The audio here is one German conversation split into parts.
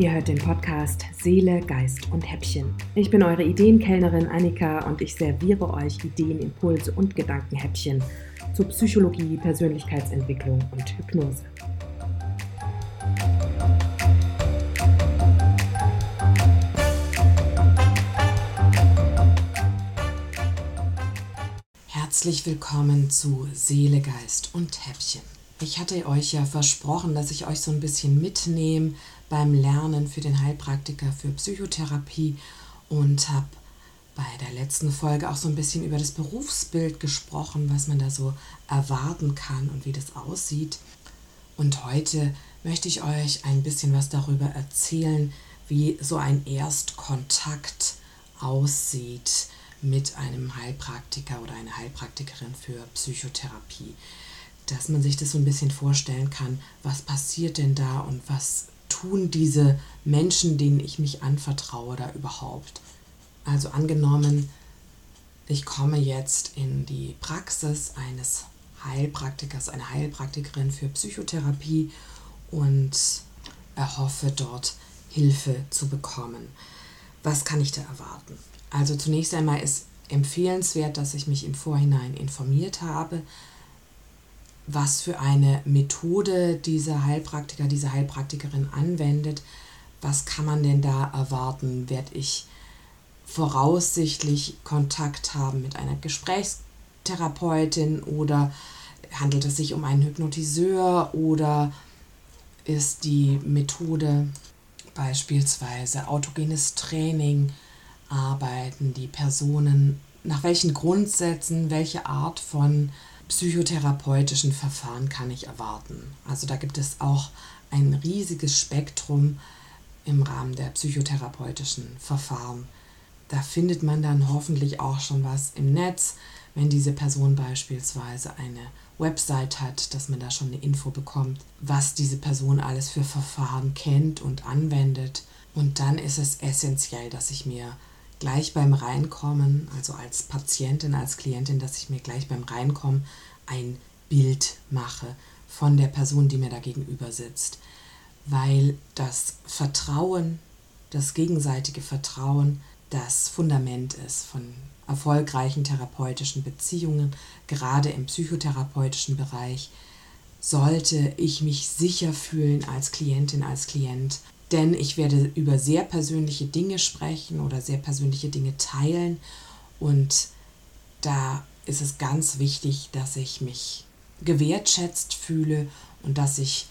Ihr hört den Podcast Seele, Geist und Häppchen. Ich bin eure Ideenkellnerin Annika und ich serviere euch Ideen, Impulse und Gedankenhäppchen zu Psychologie, Persönlichkeitsentwicklung und Hypnose. Herzlich willkommen zu Seele, Geist und Häppchen. Ich hatte euch ja versprochen, dass ich euch so ein bisschen mitnehme beim Lernen für den Heilpraktiker für Psychotherapie und habe bei der letzten Folge auch so ein bisschen über das Berufsbild gesprochen, was man da so erwarten kann und wie das aussieht. Und heute möchte ich euch ein bisschen was darüber erzählen, wie so ein Erstkontakt aussieht mit einem Heilpraktiker oder einer Heilpraktikerin für Psychotherapie dass man sich das so ein bisschen vorstellen kann, was passiert denn da und was tun diese Menschen, denen ich mich anvertraue, da überhaupt. Also angenommen, ich komme jetzt in die Praxis eines Heilpraktikers, einer Heilpraktikerin für Psychotherapie und erhoffe dort Hilfe zu bekommen. Was kann ich da erwarten? Also zunächst einmal ist empfehlenswert, dass ich mich im Vorhinein informiert habe, was für eine Methode dieser Heilpraktiker, diese Heilpraktikerin anwendet. Was kann man denn da erwarten? Werde ich voraussichtlich Kontakt haben mit einer Gesprächstherapeutin oder handelt es sich um einen Hypnotiseur oder ist die Methode beispielsweise autogenes Training? Arbeiten die Personen nach welchen Grundsätzen, welche Art von psychotherapeutischen Verfahren kann ich erwarten. Also da gibt es auch ein riesiges Spektrum im Rahmen der psychotherapeutischen Verfahren. Da findet man dann hoffentlich auch schon was im Netz, wenn diese Person beispielsweise eine Website hat, dass man da schon eine Info bekommt, was diese Person alles für Verfahren kennt und anwendet. Und dann ist es essentiell, dass ich mir gleich beim Reinkommen, also als Patientin, als Klientin, dass ich mir gleich beim Reinkommen ein Bild mache von der Person, die mir da gegenüber sitzt. Weil das Vertrauen, das gegenseitige Vertrauen, das Fundament ist von erfolgreichen therapeutischen Beziehungen, gerade im psychotherapeutischen Bereich, sollte ich mich sicher fühlen als Klientin, als Klient, denn ich werde über sehr persönliche Dinge sprechen oder sehr persönliche Dinge teilen und da ist es ganz wichtig, dass ich mich gewertschätzt fühle und dass ich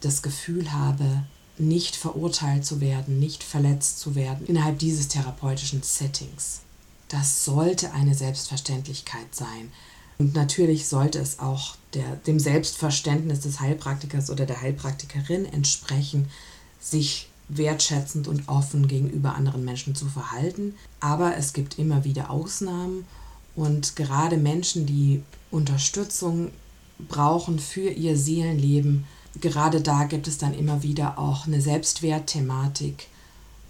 das Gefühl habe, nicht verurteilt zu werden, nicht verletzt zu werden innerhalb dieses therapeutischen Settings. Das sollte eine Selbstverständlichkeit sein. Und natürlich sollte es auch der, dem Selbstverständnis des Heilpraktikers oder der Heilpraktikerin entsprechen, sich wertschätzend und offen gegenüber anderen Menschen zu verhalten. Aber es gibt immer wieder Ausnahmen und gerade Menschen, die Unterstützung brauchen für ihr Seelenleben, gerade da gibt es dann immer wieder auch eine Selbstwertthematik.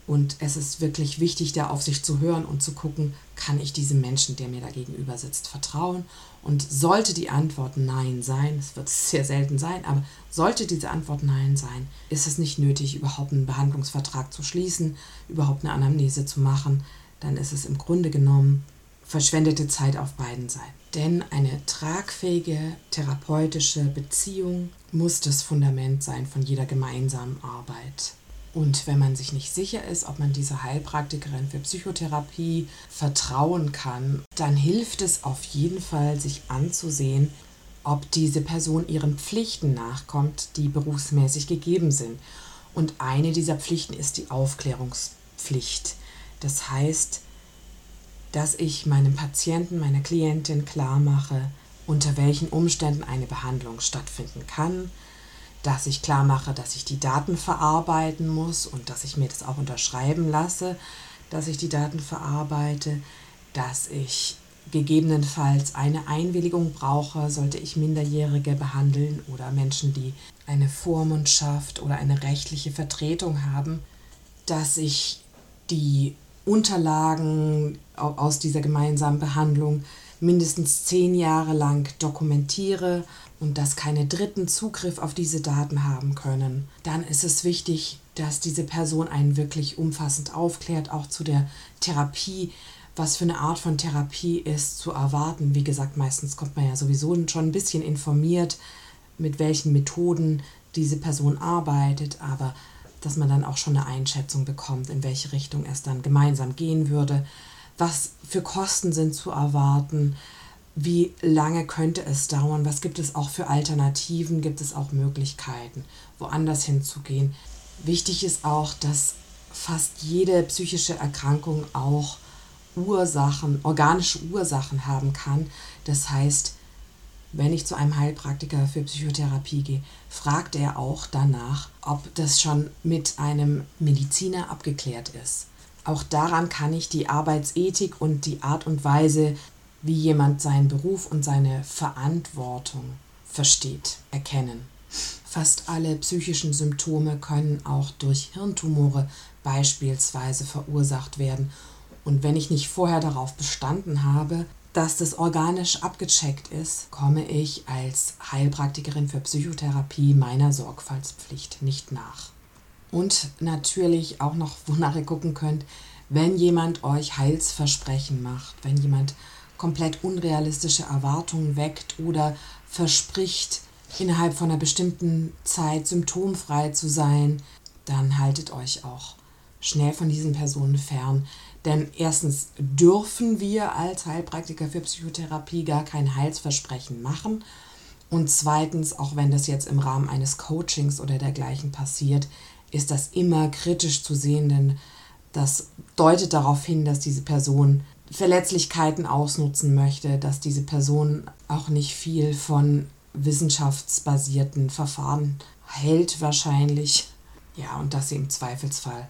Und es ist wirklich wichtig, da auf sich zu hören und zu gucken, kann ich diesem Menschen, der mir da gegenüber sitzt, vertrauen? Und sollte die Antwort Nein sein, es wird sehr selten sein, aber sollte diese Antwort Nein sein, ist es nicht nötig, überhaupt einen Behandlungsvertrag zu schließen, überhaupt eine Anamnese zu machen. Dann ist es im Grunde genommen verschwendete Zeit auf beiden Seiten. Denn eine tragfähige therapeutische Beziehung muss das Fundament sein von jeder gemeinsamen Arbeit. Und wenn man sich nicht sicher ist, ob man dieser Heilpraktikerin für Psychotherapie vertrauen kann, dann hilft es auf jeden Fall, sich anzusehen, ob diese Person ihren Pflichten nachkommt, die berufsmäßig gegeben sind. Und eine dieser Pflichten ist die Aufklärungspflicht. Das heißt, dass ich meinem Patienten, meiner Klientin klar mache, unter welchen Umständen eine Behandlung stattfinden kann, dass ich klar mache, dass ich die Daten verarbeiten muss und dass ich mir das auch unterschreiben lasse, dass ich die Daten verarbeite, dass ich gegebenenfalls eine Einwilligung brauche, sollte ich Minderjährige behandeln oder Menschen, die eine Vormundschaft oder eine rechtliche Vertretung haben, dass ich die Unterlagen aus dieser gemeinsamen Behandlung mindestens zehn Jahre lang dokumentiere und dass keine Dritten Zugriff auf diese Daten haben können, dann ist es wichtig, dass diese Person einen wirklich umfassend aufklärt, auch zu der Therapie, was für eine Art von Therapie ist zu erwarten. Wie gesagt, meistens kommt man ja sowieso schon ein bisschen informiert, mit welchen Methoden diese Person arbeitet, aber dass man dann auch schon eine Einschätzung bekommt, in welche Richtung es dann gemeinsam gehen würde, was für Kosten sind zu erwarten, wie lange könnte es dauern, was gibt es auch für Alternativen, gibt es auch Möglichkeiten, woanders hinzugehen. Wichtig ist auch, dass fast jede psychische Erkrankung auch Ursachen, organische Ursachen haben kann. Das heißt, wenn ich zu einem Heilpraktiker für Psychotherapie gehe, fragt er auch danach, ob das schon mit einem Mediziner abgeklärt ist. Auch daran kann ich die Arbeitsethik und die Art und Weise, wie jemand seinen Beruf und seine Verantwortung versteht, erkennen. Fast alle psychischen Symptome können auch durch Hirntumore beispielsweise verursacht werden. Und wenn ich nicht vorher darauf bestanden habe, dass das organisch abgecheckt ist, komme ich als Heilpraktikerin für Psychotherapie meiner Sorgfaltspflicht nicht nach. Und natürlich auch noch, wonach ihr gucken könnt, wenn jemand euch Heilsversprechen macht, wenn jemand komplett unrealistische Erwartungen weckt oder verspricht, innerhalb von einer bestimmten Zeit symptomfrei zu sein, dann haltet euch auch schnell von diesen Personen fern. Denn erstens dürfen wir als Heilpraktiker für Psychotherapie gar kein Heilsversprechen machen. Und zweitens, auch wenn das jetzt im Rahmen eines Coachings oder dergleichen passiert, ist das immer kritisch zu sehen, denn das deutet darauf hin, dass diese Person Verletzlichkeiten ausnutzen möchte, dass diese Person auch nicht viel von wissenschaftsbasierten Verfahren hält wahrscheinlich. Ja, und dass sie im Zweifelsfall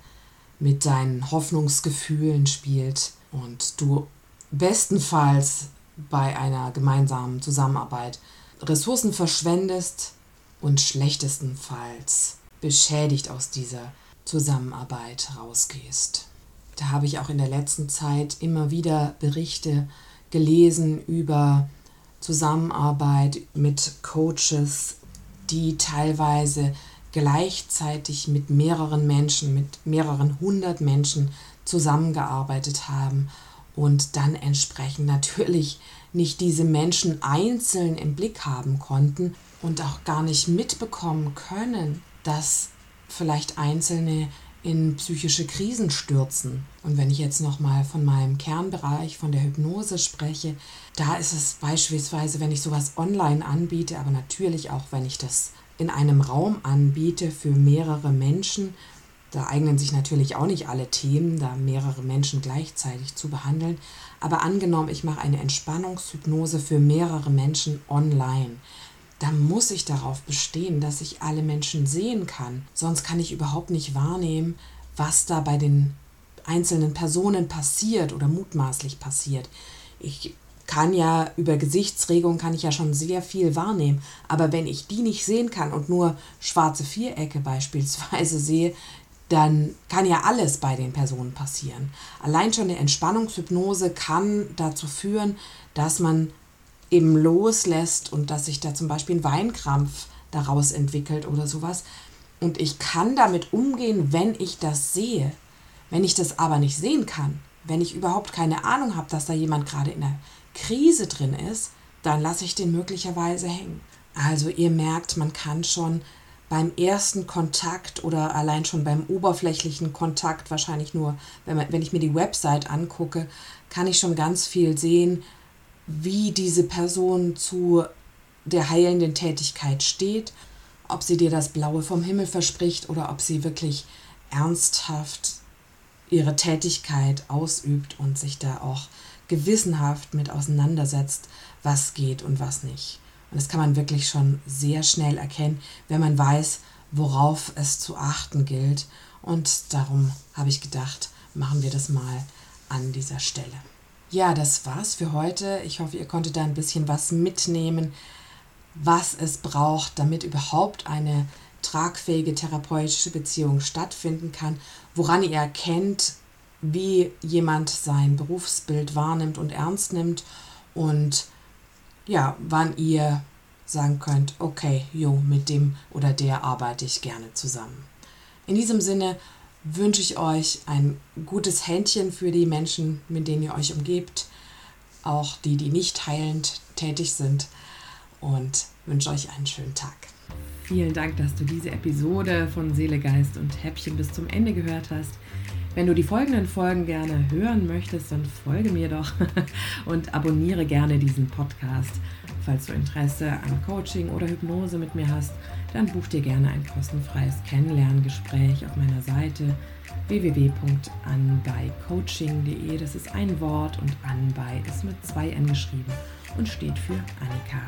mit deinen Hoffnungsgefühlen spielt und du bestenfalls bei einer gemeinsamen Zusammenarbeit Ressourcen verschwendest und schlechtestenfalls beschädigt aus dieser Zusammenarbeit rausgehst. Da habe ich auch in der letzten Zeit immer wieder Berichte gelesen über Zusammenarbeit mit Coaches, die teilweise gleichzeitig mit mehreren Menschen, mit mehreren hundert Menschen zusammengearbeitet haben und dann entsprechend natürlich nicht diese Menschen einzeln im Blick haben konnten und auch gar nicht mitbekommen können, dass vielleicht Einzelne in psychische Krisen stürzen. Und wenn ich jetzt nochmal von meinem Kernbereich, von der Hypnose spreche, da ist es beispielsweise, wenn ich sowas online anbiete, aber natürlich auch, wenn ich das in einem Raum anbiete für mehrere Menschen, da eignen sich natürlich auch nicht alle Themen, da mehrere Menschen gleichzeitig zu behandeln. Aber angenommen, ich mache eine Entspannungshypnose für mehrere Menschen online dann muss ich darauf bestehen, dass ich alle Menschen sehen kann. Sonst kann ich überhaupt nicht wahrnehmen, was da bei den einzelnen Personen passiert oder mutmaßlich passiert. Ich kann ja über Gesichtsregung kann ich ja schon sehr viel wahrnehmen, aber wenn ich die nicht sehen kann und nur schwarze Vierecke beispielsweise sehe, dann kann ja alles bei den Personen passieren. Allein schon eine Entspannungshypnose kann dazu führen, dass man eben loslässt und dass sich da zum Beispiel ein Weinkrampf daraus entwickelt oder sowas. Und ich kann damit umgehen, wenn ich das sehe. Wenn ich das aber nicht sehen kann, wenn ich überhaupt keine Ahnung habe, dass da jemand gerade in einer Krise drin ist, dann lasse ich den möglicherweise hängen. Also ihr merkt, man kann schon beim ersten Kontakt oder allein schon beim oberflächlichen Kontakt, wahrscheinlich nur, wenn, man, wenn ich mir die Website angucke, kann ich schon ganz viel sehen, wie diese Person zu der heilenden Tätigkeit steht, ob sie dir das Blaue vom Himmel verspricht oder ob sie wirklich ernsthaft ihre Tätigkeit ausübt und sich da auch gewissenhaft mit auseinandersetzt, was geht und was nicht. Und das kann man wirklich schon sehr schnell erkennen, wenn man weiß, worauf es zu achten gilt. Und darum habe ich gedacht, machen wir das mal an dieser Stelle. Ja, das war's für heute. Ich hoffe, ihr konntet da ein bisschen was mitnehmen, was es braucht, damit überhaupt eine tragfähige therapeutische Beziehung stattfinden kann, woran ihr erkennt, wie jemand sein Berufsbild wahrnimmt und ernst nimmt und ja, wann ihr sagen könnt, okay, jo, mit dem oder der arbeite ich gerne zusammen. In diesem Sinne wünsche ich euch ein gutes Händchen für die Menschen, mit denen ihr euch umgebt, auch die, die nicht heilend tätig sind und wünsche euch einen schönen Tag. Vielen Dank, dass du diese Episode von Seele, Geist und Häppchen bis zum Ende gehört hast. Wenn du die folgenden Folgen gerne hören möchtest, dann folge mir doch und abonniere gerne diesen Podcast. Falls du Interesse an Coaching oder Hypnose mit mir hast, dann buch dir gerne ein kostenfreies Kennenlerngespräch auf meiner Seite www.anbeicoaching.de. Das ist ein Wort und Anbei ist mit zwei N geschrieben und steht für Annika.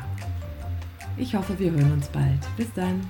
Ich hoffe, wir hören uns bald. Bis dann.